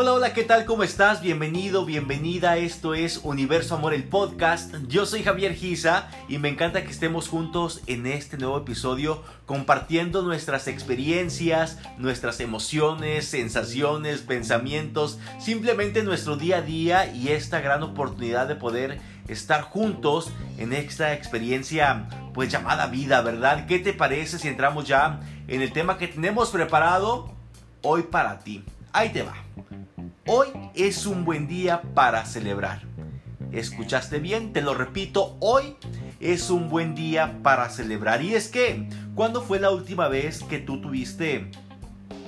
Hola, hola, ¿qué tal? ¿Cómo estás? Bienvenido, bienvenida. Esto es Universo Amor, el podcast. Yo soy Javier Giza y me encanta que estemos juntos en este nuevo episodio compartiendo nuestras experiencias, nuestras emociones, sensaciones, pensamientos, simplemente nuestro día a día y esta gran oportunidad de poder estar juntos en esta experiencia pues llamada vida, ¿verdad? ¿Qué te parece si entramos ya en el tema que tenemos preparado hoy para ti? Ahí te va. Hoy es un buen día para celebrar. ¿Escuchaste bien? Te lo repito, hoy es un buen día para celebrar. Y es que, ¿cuándo fue la última vez que tú tuviste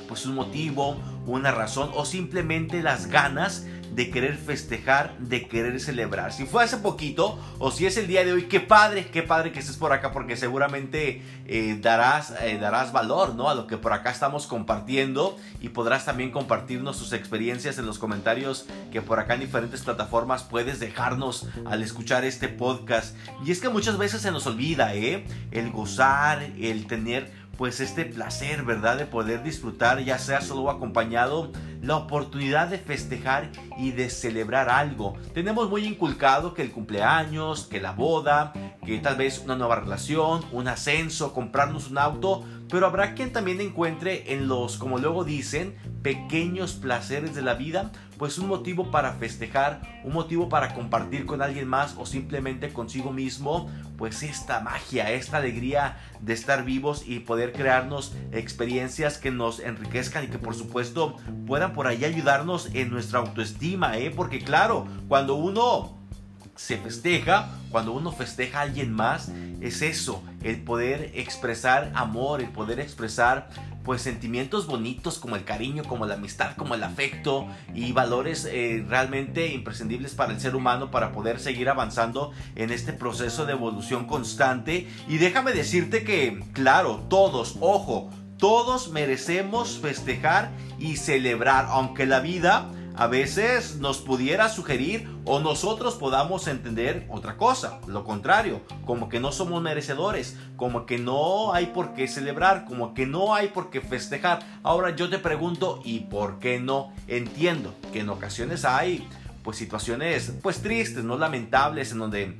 pues un motivo, una razón o simplemente las ganas de querer festejar, de querer celebrar. Si fue hace poquito o si es el día de hoy, qué padre, qué padre que estés por acá porque seguramente eh, darás, eh, darás valor ¿no? a lo que por acá estamos compartiendo y podrás también compartirnos tus experiencias en los comentarios que por acá en diferentes plataformas puedes dejarnos al escuchar este podcast. Y es que muchas veces se nos olvida, ¿eh? El gozar, el tener pues este placer, ¿verdad? De poder disfrutar, ya sea solo acompañado, la oportunidad de festejar y de celebrar algo. Tenemos muy inculcado que el cumpleaños, que la boda, que tal vez una nueva relación, un ascenso, comprarnos un auto, pero habrá quien también encuentre en los, como luego dicen, pequeños placeres de la vida, pues un motivo para festejar, un motivo para compartir con alguien más o simplemente consigo mismo, pues esta magia, esta alegría de estar vivos y poder crearnos experiencias que nos enriquezcan y que por supuesto puedan por ahí ayudarnos en nuestra autoestima, ¿eh? porque claro, cuando uno se festeja, cuando uno festeja a alguien más, es eso, el poder expresar amor, el poder expresar pues sentimientos bonitos como el cariño, como la amistad, como el afecto y valores eh, realmente imprescindibles para el ser humano para poder seguir avanzando en este proceso de evolución constante. Y déjame decirte que, claro, todos, ojo, todos merecemos festejar y celebrar, aunque la vida a veces nos pudiera sugerir o nosotros podamos entender otra cosa, lo contrario, como que no somos merecedores, como que no hay por qué celebrar, como que no hay por qué festejar. Ahora yo te pregunto, ¿y por qué no? Entiendo que en ocasiones hay pues situaciones pues tristes, no lamentables en donde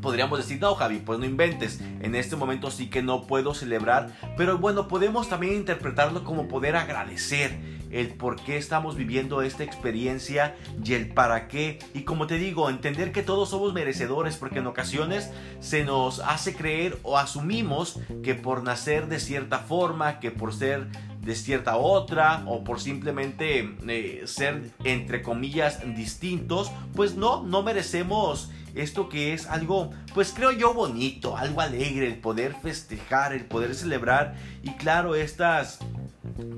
podríamos decir, no Javi, pues no inventes, en este momento sí que no puedo celebrar, pero bueno, podemos también interpretarlo como poder agradecer el por qué estamos viviendo esta experiencia y el para qué. Y como te digo, entender que todos somos merecedores porque en ocasiones se nos hace creer o asumimos que por nacer de cierta forma, que por ser de cierta otra o por simplemente eh, ser entre comillas distintos, pues no, no merecemos esto que es algo, pues creo yo bonito, algo alegre, el poder festejar, el poder celebrar y claro, estas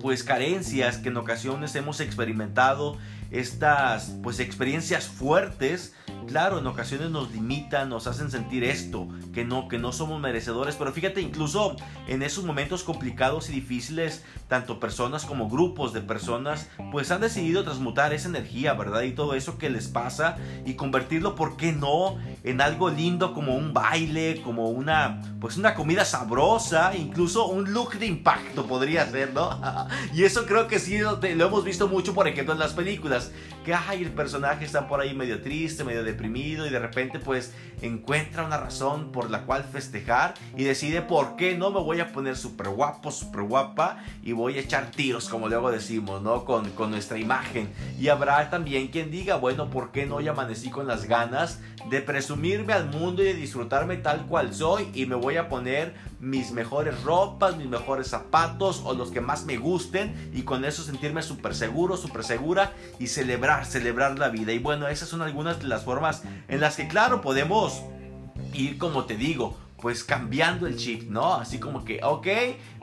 pues carencias que en ocasiones hemos experimentado, estas pues experiencias fuertes claro, en ocasiones nos limitan, nos hacen sentir esto, que no, que no somos merecedores, pero fíjate, incluso en esos momentos complicados y difíciles, tanto personas como grupos de personas, pues han decidido transmutar esa energía, ¿verdad? Y todo eso que les pasa y convertirlo, ¿por qué no?, en algo lindo como un baile, como una, pues una comida sabrosa, incluso un look de impacto podría ser, ¿no? y eso creo que sí lo, hemos visto mucho, por ejemplo, en las películas, que, ay, el personaje está por ahí medio triste, medio de y de repente pues encuentra una razón por la cual festejar y decide por qué no me voy a poner súper guapo, súper guapa y voy a echar tiros como luego decimos, ¿no? Con, con nuestra imagen. Y habrá también quien diga, bueno, ¿por qué no ya amanecí con las ganas de presumirme al mundo y de disfrutarme tal cual soy y me voy a poner mis mejores ropas, mis mejores zapatos o los que más me gusten y con eso sentirme súper seguro, súper segura y celebrar, celebrar la vida. Y bueno, esas son algunas de las formas en las que claro podemos ir como te digo, pues cambiando el chip, ¿no? Así como que, ok,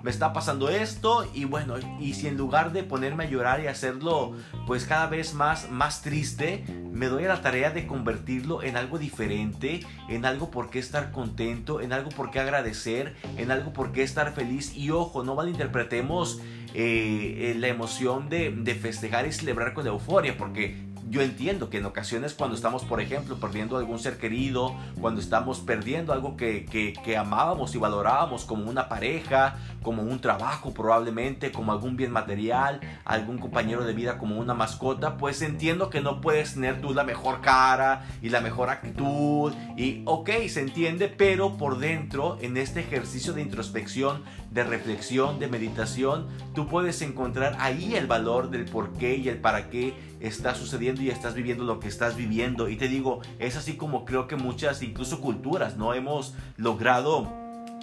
me está pasando esto y bueno, y si en lugar de ponerme a llorar y hacerlo pues cada vez más, más triste, me doy a la tarea de convertirlo en algo diferente, en algo por qué estar contento, en algo por qué agradecer, en algo por qué estar feliz y ojo, no malinterpretemos eh, eh, la emoción de, de festejar y celebrar con euforia porque yo entiendo que en ocasiones cuando estamos, por ejemplo, perdiendo algún ser querido, cuando estamos perdiendo algo que, que, que amábamos y valorábamos como una pareja, como un trabajo probablemente, como algún bien material, algún compañero de vida como una mascota, pues entiendo que no puedes tener tú la mejor cara y la mejor actitud y ok, se entiende, pero por dentro, en este ejercicio de introspección, de reflexión, de meditación, tú puedes encontrar ahí el valor del por qué y el para qué está sucediendo y estás viviendo lo que estás viviendo. Y te digo, es así como creo que muchas, incluso culturas, no hemos logrado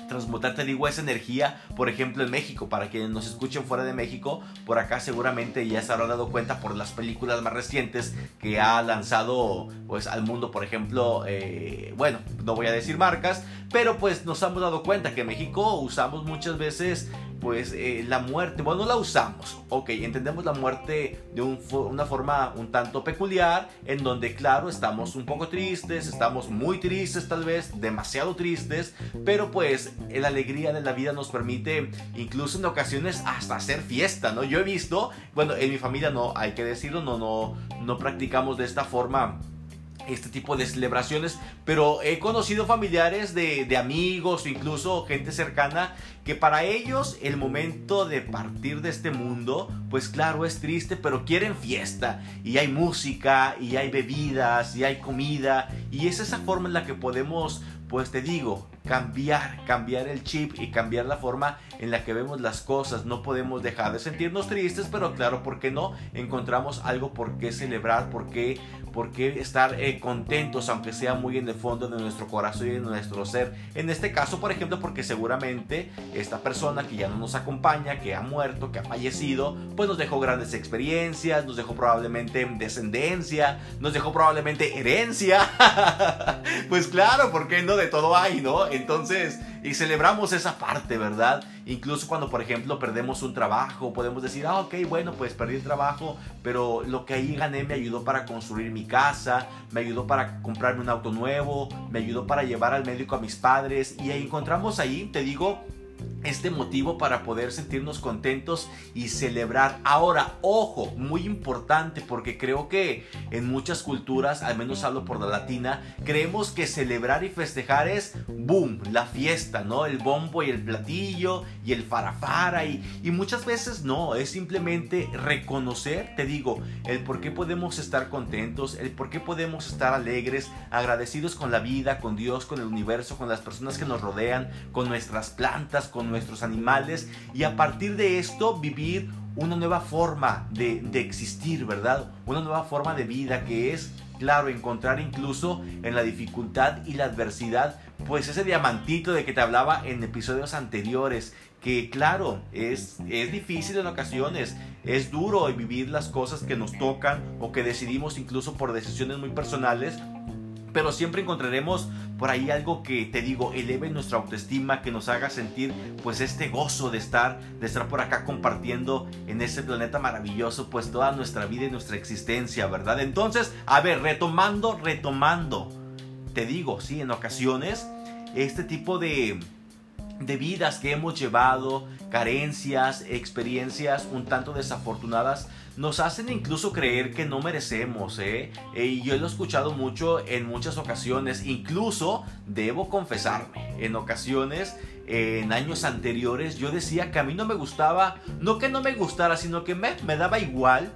transmutar, te digo, esa energía, por ejemplo, en México. Para quienes nos escuchen fuera de México, por acá seguramente ya se habrán dado cuenta por las películas más recientes que ha lanzado pues al mundo, por ejemplo, eh, bueno, no voy a decir marcas, pero pues nos hemos dado cuenta que en México usamos muchas veces pues eh, la muerte, bueno, no la usamos, ok, entendemos la muerte de una forma un tanto peculiar, en donde claro, estamos un poco tristes, estamos muy tristes tal vez, demasiado tristes, pero pues la alegría de la vida nos permite incluso en ocasiones hasta hacer fiesta, ¿no? Yo he visto, bueno, en mi familia no, hay que decirlo, no, no, no practicamos de esta forma este tipo de celebraciones, pero he conocido familiares de, amigos o incluso gente cercana que para ellos el momento de partir de este mundo, pues claro, es triste, pero quieren fiesta y hay música y hay bebidas y hay comida y es esa forma en la que podemos, pues te digo, cambiar, cambiar el chip y cambiar la forma en la que vemos las cosas. No podemos dejar de sentirnos tristes, pero claro, ¿por qué no? Encontramos algo por qué celebrar, por qué, por qué estar eh, contentos, aunque sea muy en el fondo de nuestro corazón y de nuestro ser. En este caso, por ejemplo, porque seguramente esta persona que ya no nos acompaña, que ha muerto, que ha fallecido, pues nos dejó grandes experiencias, nos dejó probablemente descendencia, nos dejó probablemente herencia. pues claro, ¿por qué no? De todo hay, ¿no? Entonces, y celebramos esa parte, ¿verdad? Incluso cuando, por ejemplo, perdemos un trabajo, podemos decir, ah, ok, bueno, pues perdí el trabajo, pero lo que ahí gané me ayudó para construir mi casa, me ayudó para comprarme un auto nuevo, me ayudó para llevar al médico a mis padres, y encontramos ahí, te digo, este motivo para poder sentirnos contentos y celebrar. Ahora, ojo, muy importante porque creo que en muchas culturas, al menos hablo por la latina, creemos que celebrar y festejar es boom, la fiesta, ¿no? El bombo y el platillo y el farafara y, y muchas veces no, es simplemente reconocer, te digo, el por qué podemos estar contentos, el por qué podemos estar alegres, agradecidos con la vida, con Dios, con el universo, con las personas que nos rodean, con nuestras plantas, con nuestros animales y a partir de esto vivir una nueva forma de, de existir, ¿verdad? Una nueva forma de vida que es, claro, encontrar incluso en la dificultad y la adversidad, pues ese diamantito de que te hablaba en episodios anteriores, que claro, es, es difícil en ocasiones, es duro vivir las cosas que nos tocan o que decidimos incluso por decisiones muy personales, pero siempre encontraremos por ahí algo que te digo eleve nuestra autoestima que nos haga sentir pues este gozo de estar de estar por acá compartiendo en ese planeta maravilloso pues toda nuestra vida y nuestra existencia verdad entonces a ver retomando retomando te digo sí en ocasiones este tipo de de vidas que hemos llevado, carencias, experiencias un tanto desafortunadas, nos hacen incluso creer que no merecemos. ¿eh? eh y yo lo he escuchado mucho en muchas ocasiones, incluso debo confesarme, en ocasiones, en años anteriores, yo decía que a mí no me gustaba, no que no me gustara, sino que me, me daba igual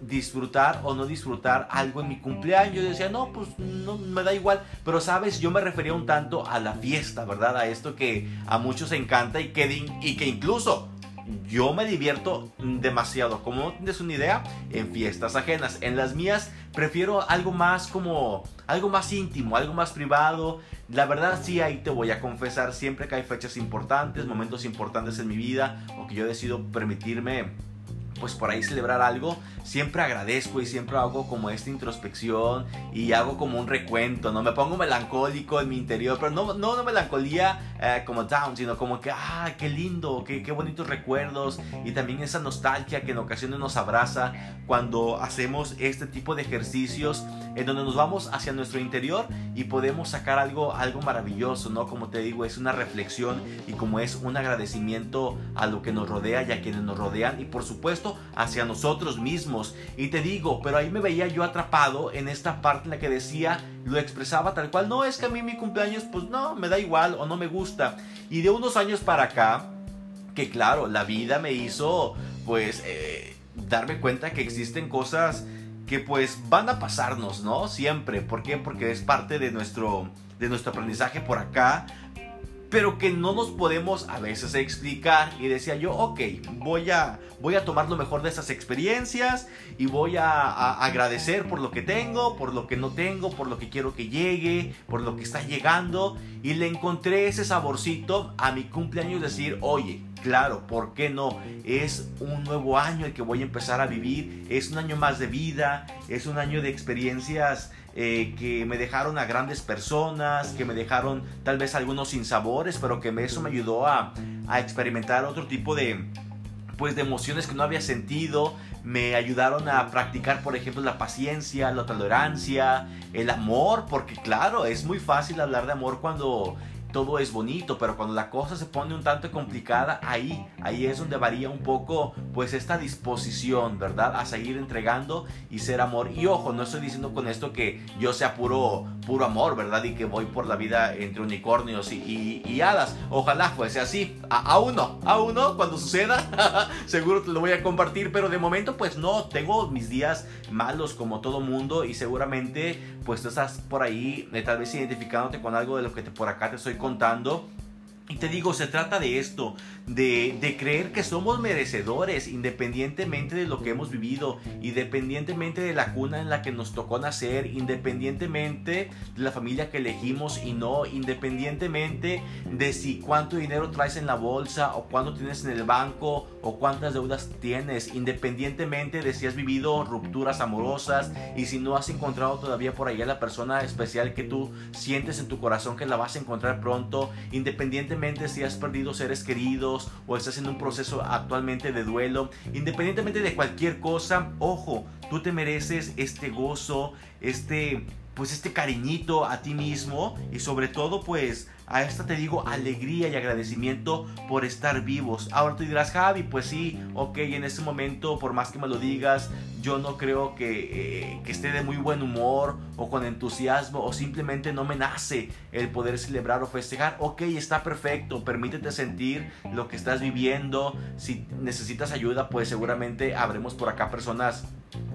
disfrutar o no disfrutar algo en mi cumpleaños. Yo decía, no, pues no me da igual. Pero sabes, yo me refería un tanto a la fiesta, ¿verdad? A esto que a muchos encanta y que, y que incluso yo me divierto demasiado. Como no tienes una idea, en fiestas ajenas. En las mías prefiero algo más como algo más íntimo, algo más privado. La verdad sí, ahí te voy a confesar, siempre que hay fechas importantes, momentos importantes en mi vida, o que yo decido permitirme pues por ahí celebrar algo, siempre agradezco y siempre hago como esta introspección y hago como un recuento, ¿no? Me pongo melancólico en mi interior, pero no, no, no melancolía eh, como down, sino como que, ah, qué lindo, qué, qué bonitos recuerdos y también esa nostalgia que en ocasiones nos abraza cuando hacemos este tipo de ejercicios en donde nos vamos hacia nuestro interior y podemos sacar algo, algo maravilloso, ¿no? Como te digo, es una reflexión y como es un agradecimiento a lo que nos rodea y a quienes nos rodean y por supuesto hacia nosotros mismos. Y te digo, pero ahí me veía yo atrapado en esta parte en la que decía, lo expresaba tal cual, no es que a mí mi cumpleaños pues no, me da igual o no me gusta. Y de unos años para acá, que claro, la vida me hizo pues eh, darme cuenta que existen cosas que pues van a pasarnos, ¿no? Siempre. ¿Por qué? Porque es parte de nuestro, de nuestro aprendizaje por acá pero que no nos podemos a veces explicar. Y decía yo, ok, voy a, voy a tomar lo mejor de esas experiencias y voy a, agradecer por lo que tengo, por lo que no tengo, por lo que quiero que llegue, por lo que está llegando. Y le encontré ese saborcito a mi cumpleaños, decir, oye, claro, ¿por qué no? Es un nuevo año el que voy a empezar a vivir, es un año más de vida, es un año de experiencias eh, que me dejaron a grandes personas, que me dejaron tal vez algunos sinsabores, pero que eso me ayudó a, a experimentar otro tipo de, pues de emociones que no había sentido, me ayudaron a practicar, por ejemplo, la paciencia, la tolerancia, el amor, porque claro, es muy fácil hablar de amor cuando todo es bonito, pero cuando la cosa se pone un tanto complicada, ahí, ahí es donde varía un poco, pues esta disposición, ¿verdad? A seguir entregando y ser amor. Y ojo, no estoy diciendo con esto que yo sea puro, puro amor, ¿verdad? Y que voy por la vida entre unicornios y, y, hadas. Ojalá fuese así. A, uno, a uno, cuando suceda, seguro te lo voy a compartir, pero de momento, pues no, tengo mis días malos como todo mundo y seguramente, pues tú estás por ahí, eh, tal vez identificándote con algo de lo que por acá te estoy contando. Y te digo, se trata de esto, de, de, creer que somos merecedores independientemente de lo que hemos vivido, independientemente de la cuna en la que nos tocó nacer, independientemente de la familia que elegimos y no, independientemente de si cuánto dinero traes en la bolsa o cuánto tienes en el banco o cuántas deudas tienes, independientemente de si has vivido rupturas amorosas y si no has encontrado todavía por ahí a la persona especial que tú sientes en tu corazón que la vas a encontrar pronto, independientemente si has perdido seres queridos, o estás en un proceso actualmente de duelo, independientemente de cualquier cosa, ojo, tú te mereces este gozo, este pues este cariñito a ti mismo y sobre todo pues a esta te digo alegría y agradecimiento por estar vivos. Ahora tú dirás, Javi, pues sí, ok, en este momento, por más que me lo digas, yo no creo que, eh, que esté de muy buen humor o con entusiasmo o simplemente no me nace el poder celebrar o festejar. Ok, está perfecto, permítete sentir lo que estás viviendo. Si necesitas ayuda, pues seguramente habremos por acá personas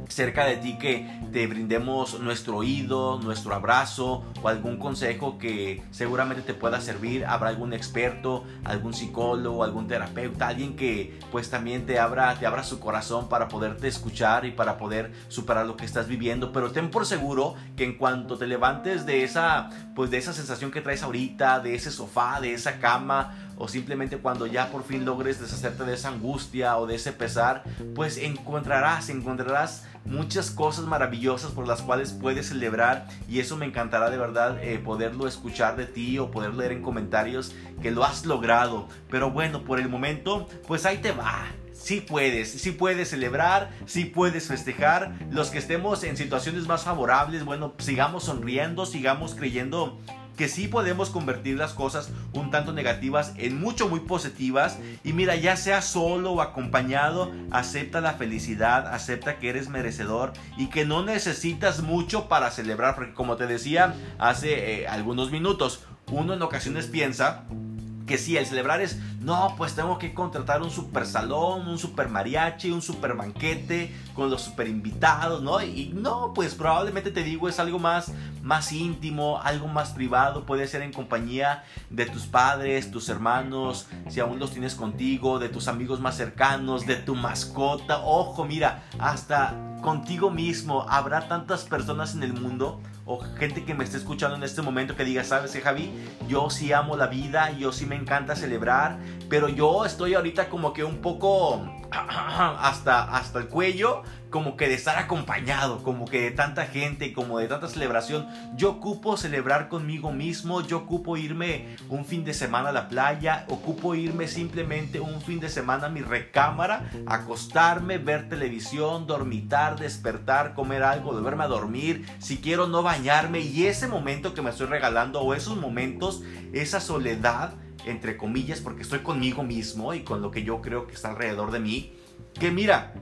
cerca de ti que te brindemos nuestro oído, nuestro abrazo o algún consejo que seguramente te pueda servir. Habrá algún experto, algún psicólogo, algún terapeuta, alguien que pues también te abra, te abra su corazón para poderte escuchar y para poder superar lo que estás viviendo. Pero ten por seguro que en cuanto te levantes de esa, pues de esa sensación que traes ahorita, de ese sofá, de esa cama, o simplemente cuando ya por fin logres deshacerte de esa angustia o de ese pesar, pues encontrarás, encontrarás muchas cosas maravillosas por las cuales puedes celebrar y eso me encantará de verdad eh, poderlo escuchar de ti o poder leer en comentarios que lo has logrado. Pero bueno, por el momento, pues ahí te va. Sí puedes, sí puedes celebrar, sí puedes festejar. Los que estemos en situaciones más favorables, bueno, sigamos sonriendo, sigamos creyendo que sí podemos convertir las cosas un tanto negativas en mucho muy positivas. Y mira, ya sea solo o acompañado, acepta la felicidad, acepta que eres merecedor y que no necesitas mucho para celebrar, porque como te decía hace eh, algunos minutos, uno en ocasiones piensa que sí, el celebrar es, no, pues tengo que contratar un super salón, un super mariachi, un super banquete con los super invitados, ¿no? Y no, pues probablemente te digo, es algo más, más íntimo, algo más privado, puede ser en compañía de tus padres, tus hermanos, si aún los tienes contigo, de tus amigos más cercanos, de tu mascota. Ojo, mira, hasta contigo mismo habrá tantas personas en el mundo o gente que me esté escuchando en este momento que diga, sabes qué Javi, yo sí amo la vida, yo sí me encanta celebrar, pero yo estoy ahorita como que un poco hasta, hasta el cuello como que de estar acompañado, como que de tanta gente, como de tanta celebración. Yo ocupo celebrar conmigo mismo, yo ocupo irme un fin de semana a la playa, ocupo irme simplemente un fin de semana a mi recámara, acostarme, ver televisión, dormitar, despertar, comer algo, volverme a dormir, si quiero no bañarme y ese momento que me estoy regalando o esos momentos, esa soledad, entre comillas, porque estoy conmigo mismo y con lo que yo creo que está alrededor de mí Que mira,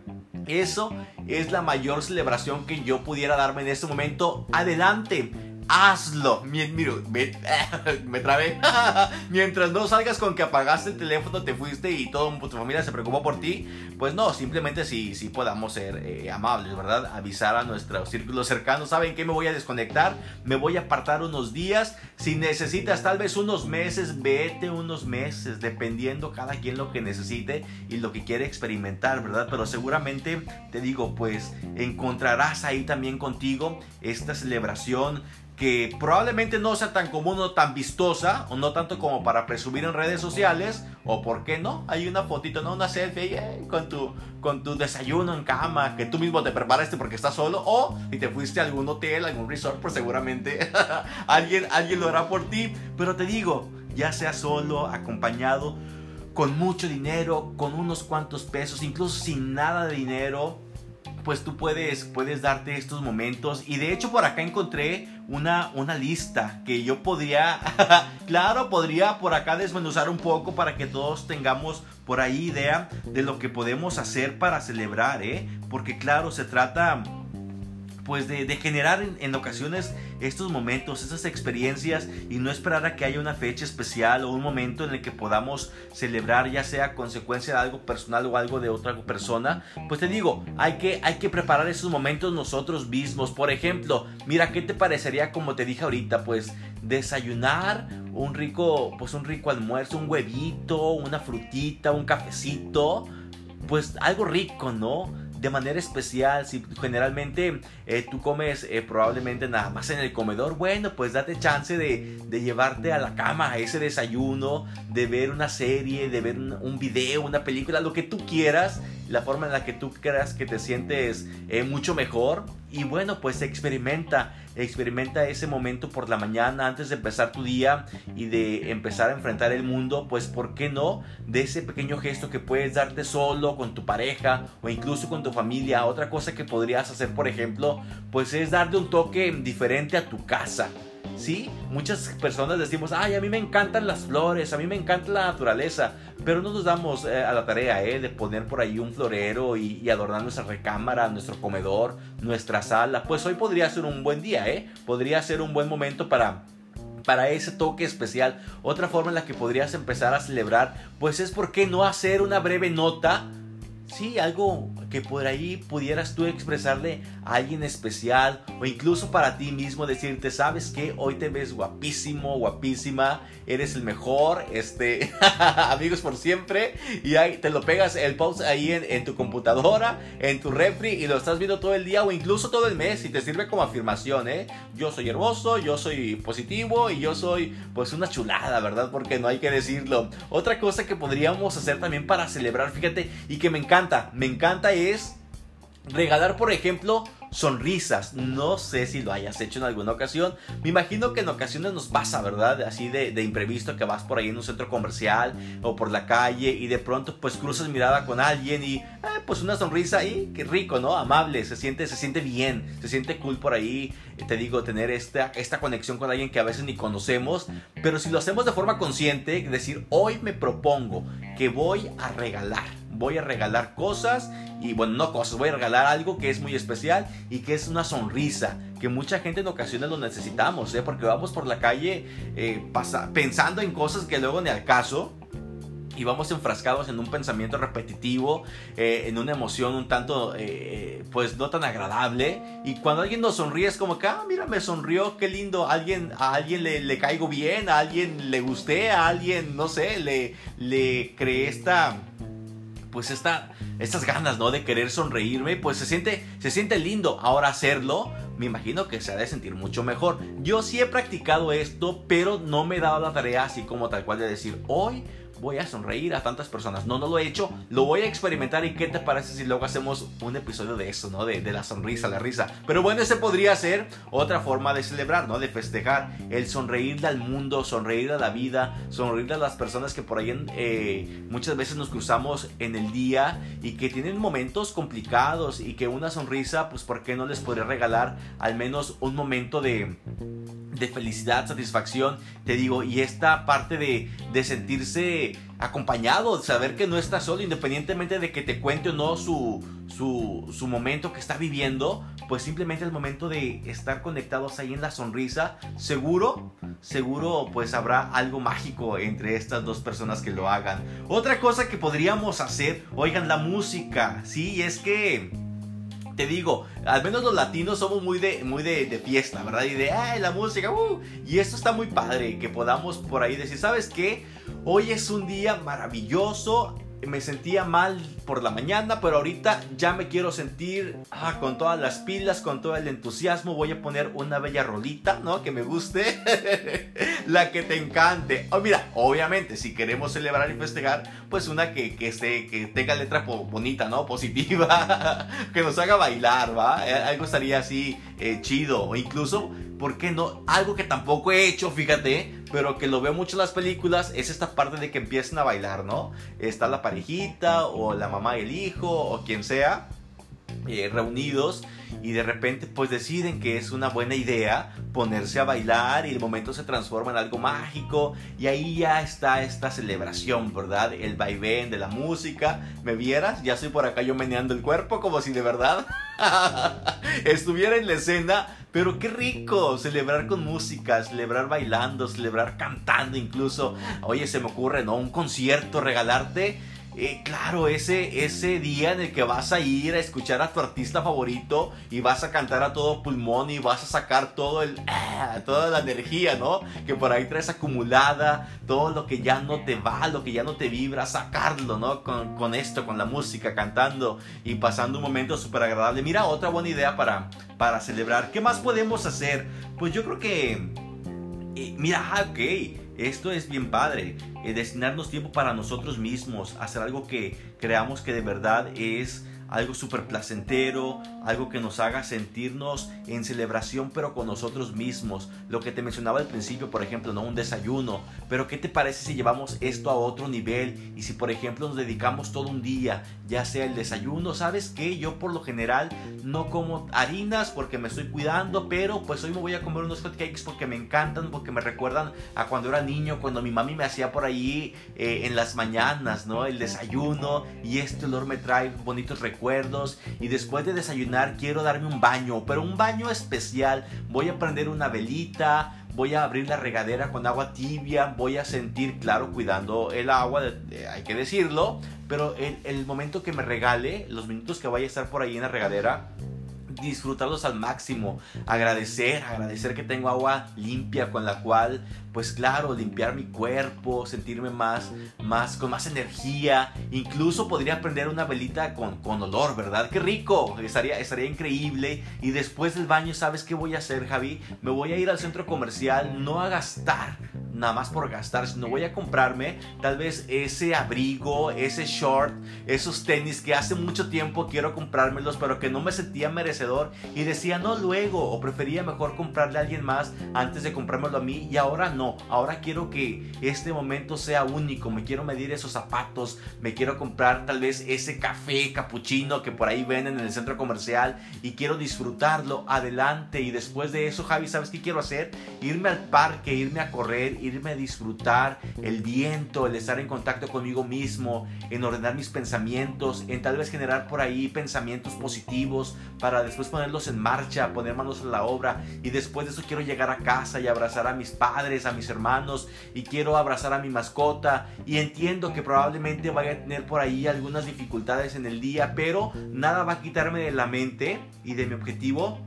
eso es la mayor celebración que yo pudiera darme en este momento. Adelante hazlo. Miro, me, me trabé. Mientras no salgas con que apagaste el teléfono, te fuiste y toda tu familia se preocupó por ti, pues no, simplemente si sí, podamos ser eh, amables, ¿verdad? Avisar a nuestro círculo cercano, ¿saben qué? Me voy a desconectar, me voy a apartar unos días. Si necesitas tal vez unos meses, vete unos meses, dependiendo cada quien lo que necesite y lo que quiere experimentar, ¿verdad? Pero seguramente, te digo, pues encontrarás ahí también contigo esta celebración que probablemente no sea tan común o tan vistosa, o no tanto como para presumir en redes sociales, o por qué no, hay una fotito, ¿no? Una selfie eh, con, tu, con tu desayuno en cama, que tú mismo te preparaste porque estás solo, o si te fuiste a algún hotel, algún resort, pues seguramente alguien, alguien lo hará por ti, pero te digo, ya sea solo, acompañado, con mucho dinero, con unos cuantos pesos, incluso sin nada de dinero, pues tú puedes, puedes darte estos momentos. Y de hecho por acá encontré una, una lista que yo podría, claro, podría por acá desmenuzar un poco para que todos tengamos por ahí idea de lo que podemos hacer para celebrar, ¿eh? Porque claro, se trata pues de, generar en, ocasiones estos momentos, estas experiencias y no esperar a que haya una fecha especial o un momento en el que podamos celebrar ya sea consecuencia de algo personal o algo de otra persona, pues te digo, hay que, hay que preparar esos momentos nosotros mismos. Por ejemplo, mira, ¿qué te parecería como te dije ahorita? Pues desayunar un rico, pues un rico almuerzo, un huevito, una frutita, un cafecito, pues algo rico, ¿no? De manera especial. Si generalmente eh, tú comes eh, probablemente nada más en el comedor, bueno, pues date chance de, llevarte a la cama a ese desayuno, de ver una serie, de ver un, video, una película, lo que tú quieras, la forma en la que tú creas que te sientes eh, mucho mejor. Y bueno, pues experimenta, experimenta ese momento por la mañana antes de empezar tu día y de empezar a enfrentar el mundo, pues ¿por qué no? De ese pequeño gesto que puedes darte solo con tu pareja o incluso con tu familia. Otra cosa que podrías hacer, por ejemplo, pues es darle un toque diferente a tu casa. ¿Sí? Muchas personas decimos, ay, a mí me encantan las flores, a mí me encanta la naturaleza, pero no nos damos eh, a la tarea ¿eh? de poner por ahí un florero y, adornar nuestra recámara, nuestro comedor, nuestra sala. Pues hoy podría ser un buen día, ¿eh? Podría ser un buen momento para para ese toque especial. Otra forma en la que podrías empezar a celebrar, pues es por qué no hacer una breve nota sí, algo que por ahí pudieras tú expresarle alguien especial o incluso para ti mismo decirte, sabes que hoy te ves guapísimo, guapísima, eres el mejor, este, amigos por siempre y ahí te lo pegas el post ahí en, tu computadora, en tu refri y lo estás viendo todo el día o incluso todo el mes y te sirve como afirmación, ¿eh? Yo soy hermoso, yo soy positivo y yo soy pues una chulada, ¿verdad? Porque no hay que decirlo. Otra cosa que podríamos hacer también para celebrar, fíjate, y que me encanta me encanta es regalar, por ejemplo, sonrisas. No sé si lo hayas hecho en alguna ocasión. Me imagino que en ocasiones nos pasa, ¿verdad? Así de, imprevisto que vas por ahí en un centro comercial o por la calle y de pronto pues cruzas mirada con alguien y eh, pues una sonrisa y qué rico, ¿no? Amable, se siente, se siente bien, se siente cool por ahí. Te digo, tener esta, esta conexión con alguien que a veces ni conocemos. Pero si lo hacemos de forma consciente, decir, hoy me propongo que voy a regalar voy a regalar cosas y bueno, no cosas, voy a regalar algo que es muy especial y que es una sonrisa, que mucha gente en ocasiones lo necesitamos, ¿eh? porque vamos por la calle eh, pensando en cosas que luego ni al caso. Y vamos enfrascados en un pensamiento repetitivo, eh, en una emoción un tanto, pues no tan agradable. Y cuando alguien nos sonríe es como que, ah, mira, me sonrió, qué lindo. alguien, a alguien le, le caigo bien, a alguien le gusté, a alguien, no sé, le, le creé esta, pues esta, estas ganas, ¿no? De querer sonreírme, pues se siente, se siente lindo. Ahora hacerlo, me imagino que se ha de sentir mucho mejor. Yo sí he practicado esto, pero no me he dado la tarea así como tal cual de decir, hoy voy a sonreír a tantas personas. No, no lo he hecho, lo voy a experimentar y qué te parece si luego hacemos un episodio de eso, ¿no? De, la sonrisa, la risa. Pero bueno, ese podría ser otra forma de celebrar, ¿no? De festejar, el sonreírle al mundo, sonreír a la vida, sonreírle a las personas que por ahí eh, muchas veces nos cruzamos en el día y que tienen momentos complicados y que una sonrisa, pues ¿por qué no les podría regalar al menos un momento de de felicidad, satisfacción, te digo, y esta parte de, de sentirse acompañado, saber que no está solo, independientemente de que te cuente o no su, su, su, momento que está viviendo, pues simplemente el momento de estar conectados ahí en la sonrisa, seguro, seguro pues habrá algo mágico entre estas dos personas que lo hagan. Otra cosa que podríamos hacer, oigan, la música, sí, es que te digo, al menos los latinos somos muy de, muy de, fiesta, ¿verdad? Y de, ay, la música, uh, y esto está muy padre, que podamos por ahí decir, ¿sabes qué? Hoy es un día maravilloso, me sentía mal por la mañana, pero ahorita ya me quiero sentir ah, con todas las pilas, con todo el entusiasmo. Voy a poner una bella rolita, ¿no? Que me guste, la que te encante. Oh, mira, obviamente, si queremos celebrar y festejar, pues una que, que, esté, que tenga letra bonita, ¿no? Positiva, que nos haga bailar, ¿va? Eh, algo estaría así eh, chido, o incluso ¿por qué no? Algo que tampoco he hecho, fíjate, pero que lo veo mucho en las películas, es esta parte de que empiezan a bailar, ¿no? Está la parejita, o la mamá y el hijo, o quien sea, eh, reunidos, y de repente pues deciden que es una buena idea ponerse a bailar y el momento se transforma en algo mágico y ahí ya está esta celebración, ¿verdad? El vaivén de la música. ¿Me vieras? Ya estoy por acá yo meneando el cuerpo como si de verdad estuviera en la escena. Pero qué rico celebrar con música, celebrar bailando, celebrar cantando incluso. Oye, se me ocurre, ¿no? Un concierto, regalarte eh, claro, ese, ese día en el que vas a ir a escuchar a tu artista favorito y vas a cantar a todo pulmón y vas a sacar todo el, ah, toda la energía, ¿no? Que por ahí traes acumulada, todo lo que ya no te va, lo que ya no te vibra, sacarlo, ¿no? Con, con esto, con la música, cantando y pasando un momento súper agradable. Mira, otra buena idea para, para celebrar. ¿Qué más podemos hacer? Pues yo creo que... Eh, mira, ah, ok esto es bien padre, eh, destinarnos tiempo para nosotros mismos, hacer algo que creamos que de verdad es algo súper placentero, algo que nos haga sentirnos en celebración pero con nosotros mismos. Lo que te mencionaba al principio, por ejemplo, no un desayuno, pero ¿qué te parece si llevamos esto a otro nivel y si por ejemplo nos dedicamos todo un día, ya sea el desayuno, sabes que yo por lo general no como harinas porque me estoy cuidando, pero pues hoy me voy a comer unos hot cakes porque me encantan, porque me recuerdan a cuando era niño, cuando mi mami me hacía por ahí eh, en las mañanas, ¿no? El desayuno y este olor me trae bonitos recuerdos y después de desayunar quiero darme un baño, pero un baño especial. Voy a prender una velita, voy a abrir la regadera con agua tibia, voy a sentir, claro, cuidando el agua, hay que decirlo, pero el, el momento que me regale, los minutos que vaya a estar por ahí en la regadera, disfrutarlos al máximo, agradecer, agradecer que tengo agua limpia con la cual, pues claro, limpiar mi cuerpo, sentirme más, más, con más energía, incluso podría prender una velita con, con olor, ¿verdad? Qué rico, estaría, estaría increíble. Y después del baño, ¿sabes qué voy a hacer, Javi? Me voy a ir al centro comercial, no a gastar, nada más por gastar, sino voy a comprarme tal vez ese abrigo, ese short, esos tenis que hace mucho tiempo quiero comprármelos, pero que no me sentía merecedor. Y decía no luego, o prefería mejor comprarle a alguien más antes de comprármelo a mí y ahora no, ahora quiero que este momento sea único, me quiero medir esos zapatos, me quiero comprar tal vez ese café capuchino que por ahí venden en el centro comercial y quiero disfrutarlo adelante. Y después de eso Javi, ¿sabes qué quiero hacer? Irme al parque, irme a correr, irme a disfrutar el viento, el estar en contacto conmigo mismo, en ordenar mis pensamientos, en tal vez generar por ahí pensamientos positivos para después ponerlos en marcha, poner manos a la obra. Y después de eso quiero llegar a casa y abrazar a mis padres, a mis hermanos y quiero abrazar a mi mascota. Y entiendo que probablemente vaya a tener por ahí algunas dificultades en el día, pero nada va a quitarme de la mente y de mi objetivo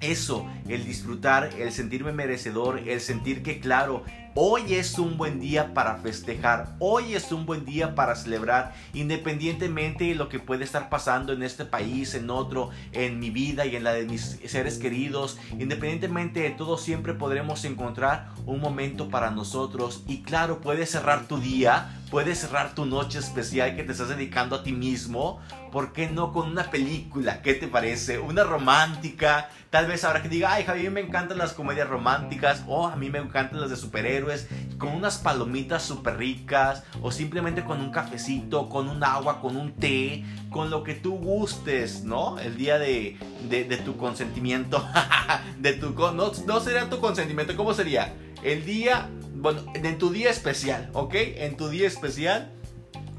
eso, el disfrutar, el sentirme merecedor, el sentir que claro, Hoy es un buen día para festejar, hoy es un buen día para celebrar, independientemente de lo que puede estar pasando en este país, en otro, en mi vida y en la de mis seres queridos, independientemente de todo, siempre podremos encontrar un momento para nosotros. Y claro, puedes cerrar tu día puedes cerrar tu noche especial que te estás dedicando a ti mismo. ¿Por qué no con una película? ¿Qué te parece? Una romántica. Tal vez ahora que diga, ay, Javier, me encantan las comedias románticas. O a mí me encantan las de superhéroes. Con unas palomitas súper ricas. O simplemente con un cafecito, con un agua, con un té. Con lo que tú gustes, ¿no? El día de, de, tu consentimiento. de tu, no, no sería tu consentimiento. ¿Cómo sería? El día bueno, en tu día especial, ¿ok? En tu día especial,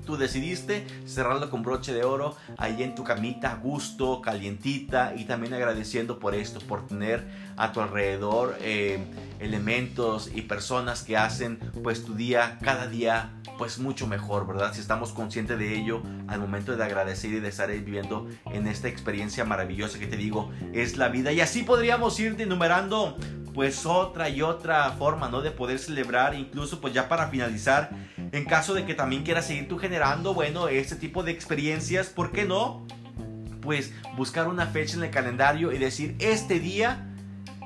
tú decidiste cerrarlo con broche de oro ahí en tu camita, gusto, calientita y también agradeciendo por esto, por tener a tu alrededor eh, elementos y personas que hacen pues tu día cada día pues mucho mejor, ¿verdad? Si estamos conscientes de ello al momento de agradecer y de estar viviendo en esta experiencia maravillosa que te digo es la vida y así podríamos ir enumerando pues otra y otra forma, ¿no? De poder celebrar, incluso pues ya para finalizar, en caso de que también quieras seguir tú generando, bueno, este tipo de experiencias, ¿por qué no? Pues buscar una fecha en el calendario y decir, este día,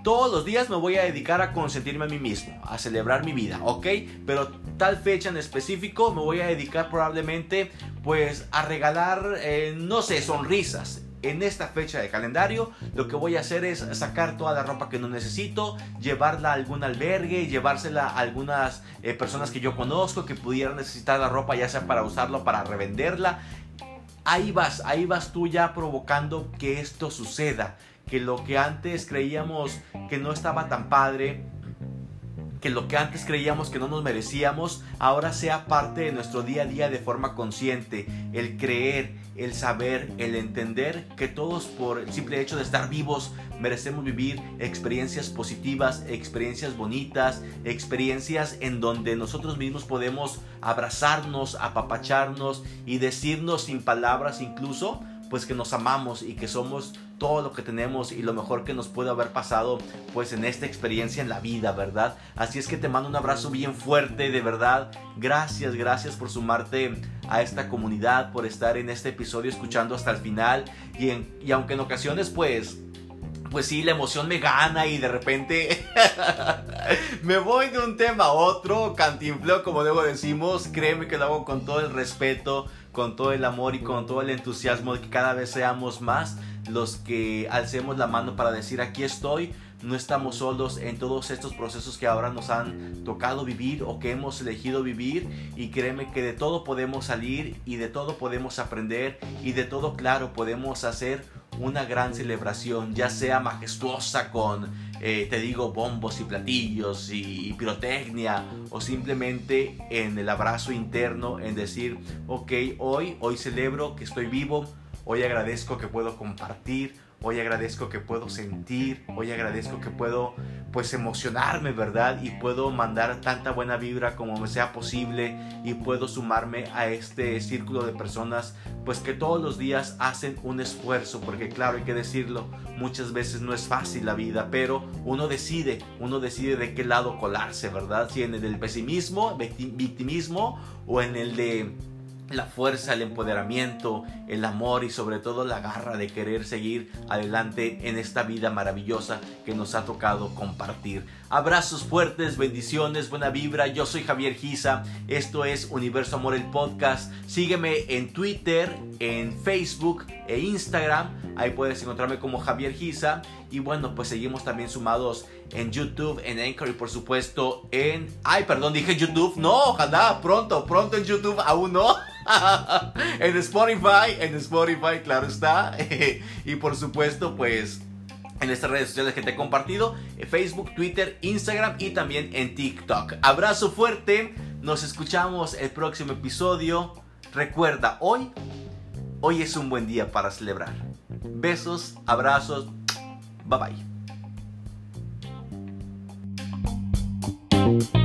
todos los días me voy a dedicar a consentirme a mí mismo, a celebrar mi vida, ¿ok? Pero tal fecha en específico me voy a dedicar probablemente pues a regalar, eh, no sé, sonrisas, en esta fecha de calendario lo que voy a hacer es sacar toda la ropa que no necesito, llevarla a algún albergue, llevársela a algunas eh, personas que yo conozco que pudieran necesitar la ropa ya sea para usarlo para revenderla. Ahí vas, ahí vas tú ya provocando que esto suceda, que lo que antes creíamos que no estaba tan padre, que lo que antes creíamos que no nos merecíamos, ahora sea parte de nuestro día a día de forma consciente. El creer, el saber, el entender que todos por el simple hecho de estar vivos merecemos vivir experiencias positivas, experiencias bonitas, experiencias en donde nosotros mismos podemos abrazarnos, apapacharnos y decirnos sin palabras incluso pues que nos amamos y que somos todo lo que tenemos y lo mejor que nos puede haber pasado pues en esta experiencia en la vida, ¿verdad? Así es que te mando un abrazo bien fuerte, de verdad. Gracias, gracias por sumarte a esta comunidad, por estar en este episodio escuchando hasta el final y, y aunque en ocasiones pues pues sí, la emoción me gana y de repente me voy de un tema a otro, cantinfleo como luego decimos, créeme que lo hago con todo el respeto, con todo el amor y con todo el entusiasmo de que cada vez seamos más los que alcemos la mano para decir aquí estoy, no estamos solos en todos estos procesos que ahora nos han tocado vivir o que hemos elegido vivir. Y créeme que de todo podemos salir y de todo podemos aprender y de todo claro podemos hacer una gran celebración ya sea majestuosa con eh, te digo bombos y platillos y, pirotecnia o simplemente en el abrazo interno en decir ok hoy hoy celebro que estoy vivo Hoy agradezco que puedo compartir, hoy agradezco que puedo sentir, hoy agradezco que puedo pues emocionarme, ¿verdad? Y puedo mandar tanta buena vibra como me sea posible y puedo sumarme a este círculo de personas pues que todos los días hacen un esfuerzo, porque claro, hay que decirlo, muchas veces no es fácil la vida, pero uno decide, uno decide de qué lado colarse, ¿verdad? Si en el del pesimismo, victimismo o en el de la fuerza, el empoderamiento, el amor y sobre todo la garra de querer seguir adelante en esta vida maravillosa que nos ha tocado compartir. Abrazos fuertes, bendiciones, buena vibra. Yo soy Javier Giza. Esto es Universo Amor el podcast. Sígueme en Twitter, en Facebook e Instagram. Ahí puedes encontrarme como Javier Giza. Y bueno, pues seguimos también sumados en YouTube, en Anchor y por supuesto en... Ay, perdón, dije YouTube. No, ojalá, pronto, pronto en YouTube, aún no. en Spotify, en Spotify, claro está. y por supuesto, pues en estas redes sociales que te he compartido, Facebook, Twitter, Instagram y también en TikTok. Abrazo fuerte, nos escuchamos el próximo episodio. Recuerda, hoy, hoy es un buen día para celebrar. Besos, abrazos, bye bye. Thank you.